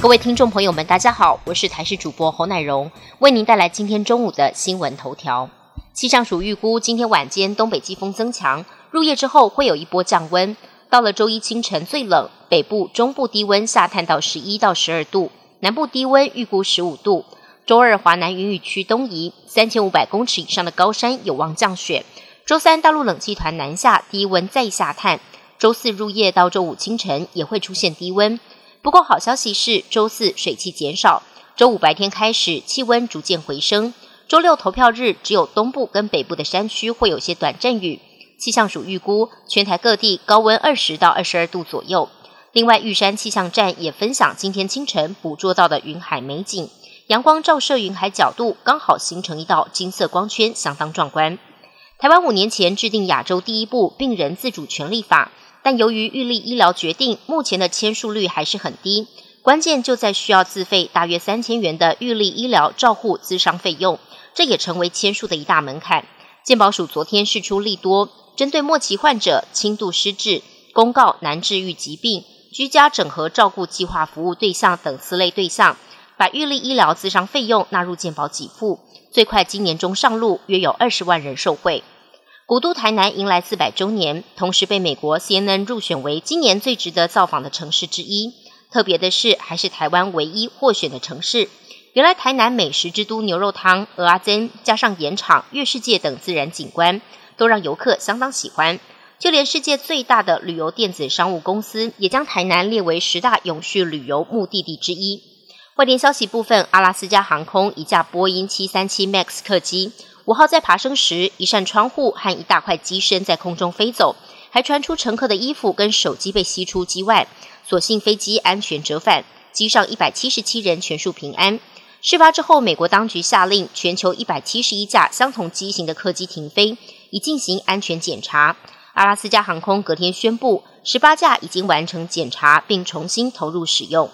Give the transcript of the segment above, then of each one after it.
各位听众朋友们，大家好，我是台视主播侯乃荣，为您带来今天中午的新闻头条。气象署预估，今天晚间东北季风增强，入夜之后会有一波降温。到了周一清晨最冷，北部、中部低温下探到十一到十二度，南部低温预估十五度。周二华南云雨区东移，三千五百公尺以上的高山有望降雪。周三大陆冷气团南下，低温再下探。周四入夜到周五清晨也会出现低温。不过好消息是，周四水汽减少，周五白天开始气温逐渐回升。周六投票日，只有东部跟北部的山区会有些短阵雨。气象署预估，全台各地高温二十到二十二度左右。另外，玉山气象站也分享今天清晨捕捉到的云海美景，阳光照射云海角度刚好形成一道金色光圈，相当壮观。台湾五年前制定亚洲第一部病人自主权利法。但由于预立医疗决定目前的签署率还是很低，关键就在需要自费大约三千元的预立医疗照护资商费用，这也成为签署的一大门槛。健保署昨天释出利多，针对末期患者、轻度失智、公告难治愈疾病、居家整合照顾计划服务对象等四类对象，把预立医疗资商费用纳入健保给付，最快今年中上路，约有二十万人受惠。古都台南迎来四百周年，同时被美国 CNN 入选为今年最值得造访的城市之一。特别的是，还是台湾唯一获选的城市。原来台南美食之都牛肉汤、鹅阿珍，加上盐场、月世界等自然景观，都让游客相当喜欢。就连世界最大的旅游电子商务公司，也将台南列为十大永续旅游目的地之一。外电消息部分，阿拉斯加航空一架波音七三七 MAX 客机。五号在爬升时，一扇窗户和一大块机身在空中飞走，还传出乘客的衣服跟手机被吸出机外。所幸飞机安全折返，机上一百七十七人全数平安。事发之后，美国当局下令全球一百七十一架相同机型的客机停飞，以进行安全检查。阿拉斯加航空隔天宣布，十八架已经完成检查并重新投入使用。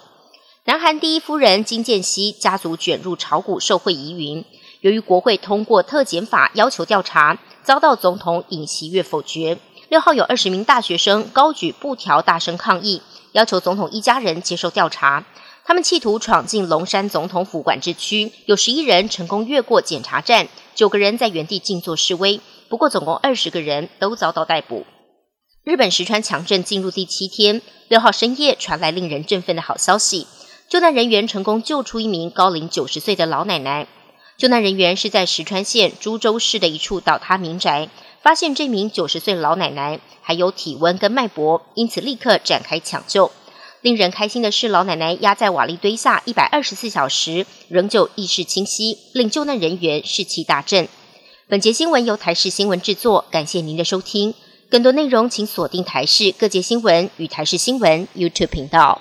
南韩第一夫人金建熙家族卷入炒股受贿疑云。由于国会通过特检法要求调查，遭到总统尹锡悦否决。六号有二十名大学生高举布条，大声抗议，要求总统一家人接受调查。他们企图闯进龙山总统府管制区，有十一人成功越过检查站，九个人在原地静坐示威。不过，总共二十个人都遭到逮捕。日本石川强震进入第七天，六号深夜传来令人振奋的好消息，救难人员成功救出一名高龄九十岁的老奶奶。救难人员是在石川县株洲市的一处倒塌民宅，发现这名九十岁老奶奶还有体温跟脉搏，因此立刻展开抢救。令人开心的是，老奶奶压在瓦砾堆下一百二十四小时，仍旧意识清晰，令救难人员士气大振。本节新闻由台视新闻制作，感谢您的收听。更多内容请锁定台视各界新闻与台视新闻 YouTube 频道。